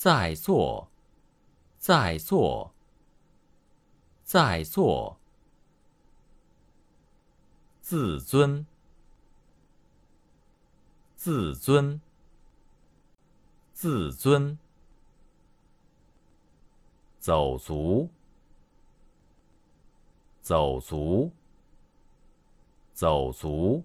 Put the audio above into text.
在座，在座，在座，自尊，自尊。自尊，走足，走足，走足。